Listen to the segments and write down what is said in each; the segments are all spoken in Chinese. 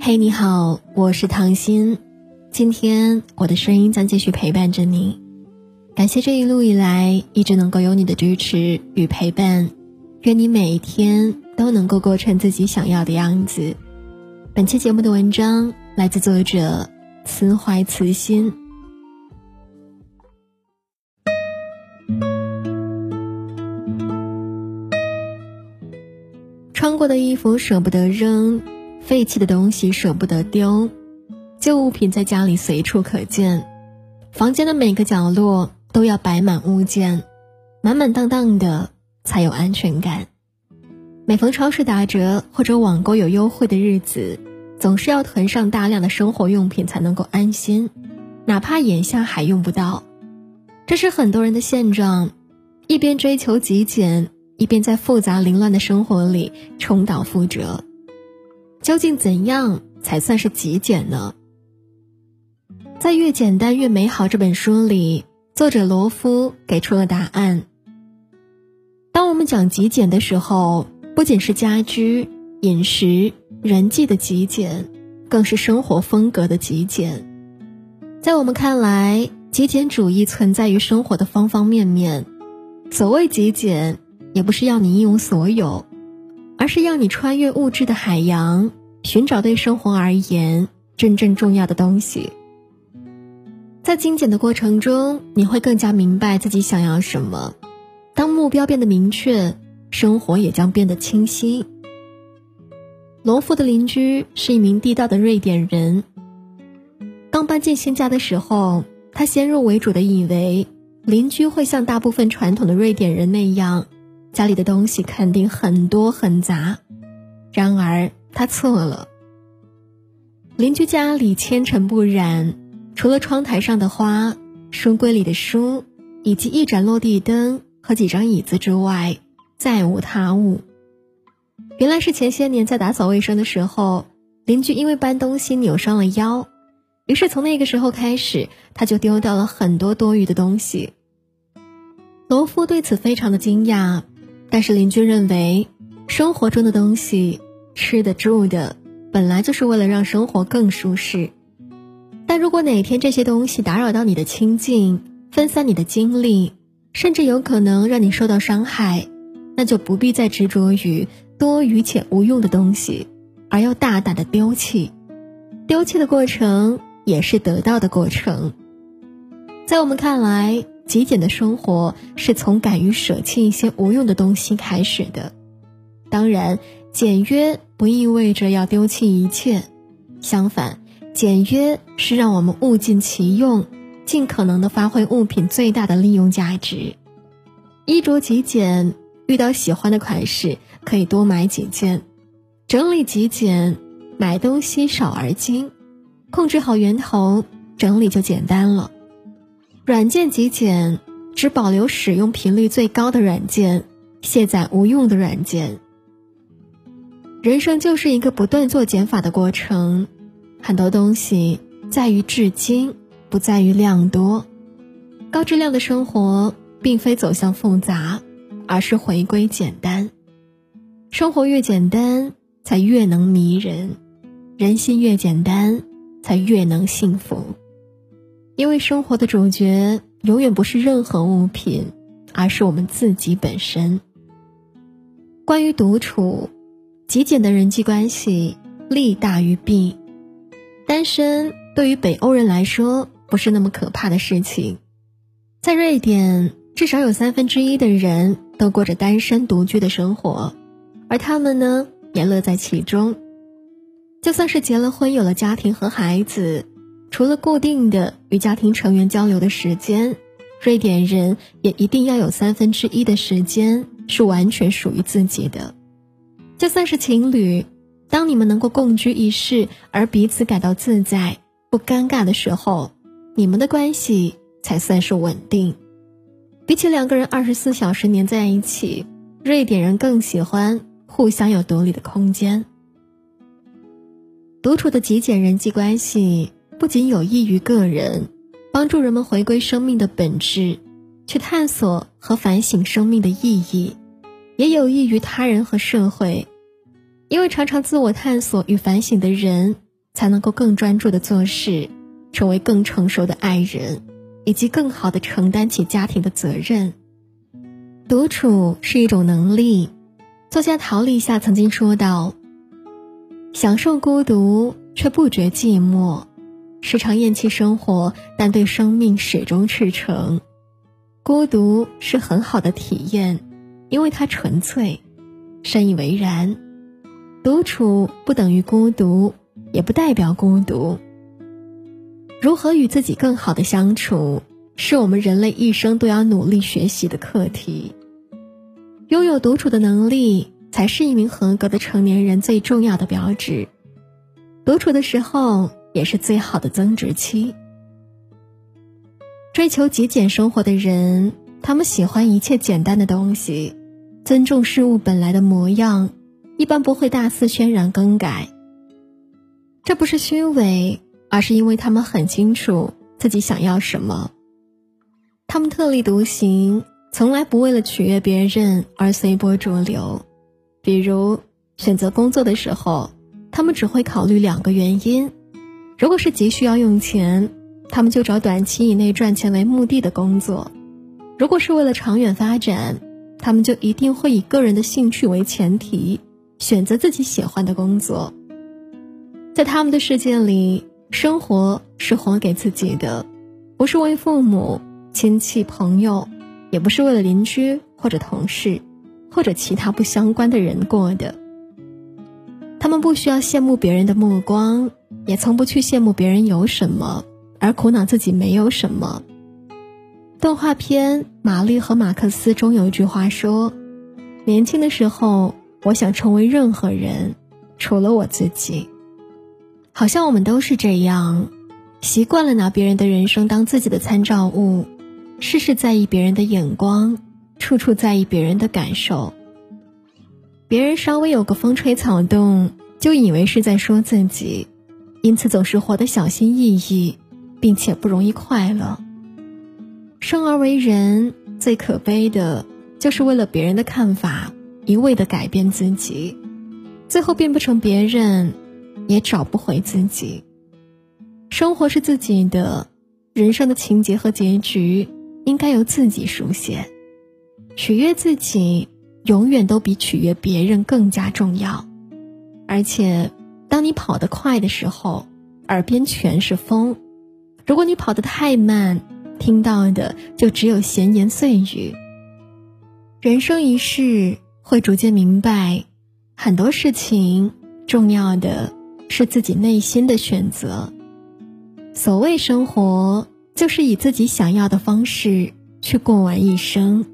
嘿，你好，我是唐心。今天我的声音将继续陪伴着你。感谢这一路以来一直能够有你的支持与陪伴。愿你每一天都能够过成自己想要的样子。本期节目的文章来自作者慈怀慈心。过的衣服舍不得扔。废弃的东西舍不得丢，旧物品在家里随处可见，房间的每个角落都要摆满物件，满满当当的才有安全感。每逢超市打折或者网购有优惠的日子，总是要囤上大量的生活用品才能够安心，哪怕眼下还用不到。这是很多人的现状，一边追求极简，一边在复杂凌乱的生活里重蹈覆辙。究竟怎样才算是极简呢？在《越简单越美好》这本书里，作者罗夫给出了答案。当我们讲极简的时候，不仅是家居、饮食、人际的极简，更是生活风格的极简。在我们看来，极简主义存在于生活的方方面面。所谓极简，也不是要你一无所有。而是要你穿越物质的海洋，寻找对生活而言真正重要的东西。在精简的过程中，你会更加明白自己想要什么。当目标变得明确，生活也将变得清晰。罗夫的邻居是一名地道的瑞典人。刚搬进新家的时候，他先入为主的以为邻居会像大部分传统的瑞典人那样。家里的东西肯定很多很杂，然而他错了。邻居家里纤尘不染，除了窗台上的花、书柜里的书，以及一盏落地灯和几张椅子之外，再无他物。原来是前些年在打扫卫生的时候，邻居因为搬东西扭伤了腰，于是从那个时候开始，他就丢掉了很多多余的东西。罗夫对此非常的惊讶。但是邻居认为，生活中的东西，吃的住的，本来就是为了让生活更舒适。但如果哪天这些东西打扰到你的清静，分散你的精力，甚至有可能让你受到伤害，那就不必再执着于多余且无用的东西，而要大胆的丢弃。丢弃的过程也是得到的过程。在我们看来。极简的生活是从敢于舍弃一些无用的东西开始的。当然，简约不意味着要丢弃一切，相反，简约是让我们物尽其用，尽可能的发挥物品最大的利用价值。衣着极简，遇到喜欢的款式可以多买几件；整理极简，买东西少而精，控制好源头，整理就简单了。软件极简，只保留使用频率最高的软件，卸载无用的软件。人生就是一个不断做减法的过程，很多东西在于至精，不在于量多。高质量的生活并非走向复杂，而是回归简单。生活越简单，才越能迷人；人心越简单，才越能幸福。因为生活的主角永远不是任何物品，而是我们自己本身。关于独处，极简的人际关系利大于弊。单身对于北欧人来说不是那么可怕的事情，在瑞典，至少有三分之一的人都过着单身独居的生活，而他们呢也乐在其中。就算是结了婚，有了家庭和孩子。除了固定的与家庭成员交流的时间，瑞典人也一定要有三分之一的时间是完全属于自己的。就算是情侣，当你们能够共居一室而彼此感到自在、不尴尬的时候，你们的关系才算是稳定。比起两个人二十四小时黏在一起，瑞典人更喜欢互相有独立的空间。独处的极简人际关系。不仅有益于个人，帮助人们回归生命的本质，去探索和反省生命的意义，也有益于他人和社会。因为常常自我探索与反省的人，才能够更专注的做事，成为更成熟的爱人，以及更好的承担起家庭的责任。独处是一种能力。作家陶立夏曾经说道：“享受孤独，却不觉寂寞；时常厌弃生活，但对生命始终赤诚。孤独是很好的体验，因为它纯粹。深以为然。独处不等于孤独，也不代表孤独。如何与自己更好的相处，是我们人类一生都要努力学习的课题。”拥有独处的能力，才是一名合格的成年人最重要的标志。独处的时候，也是最好的增值期。追求极简生活的人，他们喜欢一切简单的东西，尊重事物本来的模样，一般不会大肆渲染更改。这不是虚伪，而是因为他们很清楚自己想要什么。他们特立独行。从来不为了取悦别人而随波逐流，比如选择工作的时候，他们只会考虑两个原因：如果是急需要用钱，他们就找短期以内赚钱为目的的工作；如果是为了长远发展，他们就一定会以个人的兴趣为前提，选择自己喜欢的工作。在他们的世界里，生活是活给自己的，不是为父母、亲戚、朋友。也不是为了邻居或者同事，或者其他不相关的人过的。他们不需要羡慕别人的目光，也从不去羡慕别人有什么，而苦恼自己没有什么。动画片《玛丽和马克思》中有一句话说：“年轻的时候，我想成为任何人，除了我自己。”好像我们都是这样，习惯了拿别人的人生当自己的参照物。事事在意别人的眼光，处处在意别人的感受。别人稍微有个风吹草动，就以为是在说自己，因此总是活得小心翼翼，并且不容易快乐。生而为人，最可悲的就是为了别人的看法，一味的改变自己，最后变不成别人，也找不回自己。生活是自己的，人生的情节和结局。应该由自己书写，取悦自己永远都比取悦别人更加重要。而且，当你跑得快的时候，耳边全是风；如果你跑得太慢，听到的就只有闲言碎语。人生一世，会逐渐明白，很多事情重要的是自己内心的选择。所谓生活。就是以自己想要的方式去过完一生。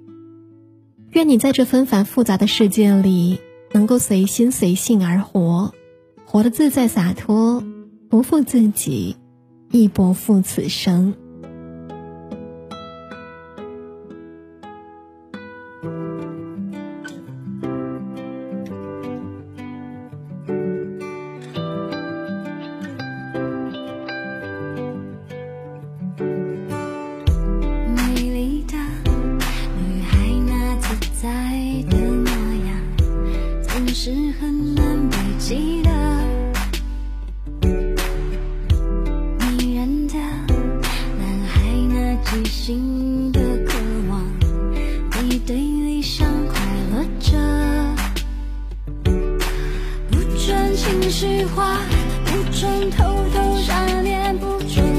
愿你在这纷繁复杂的世界里，能够随心随性而活，活得自在洒脱，不负自己，亦不负此生。情绪化，不准偷偷想念，不准。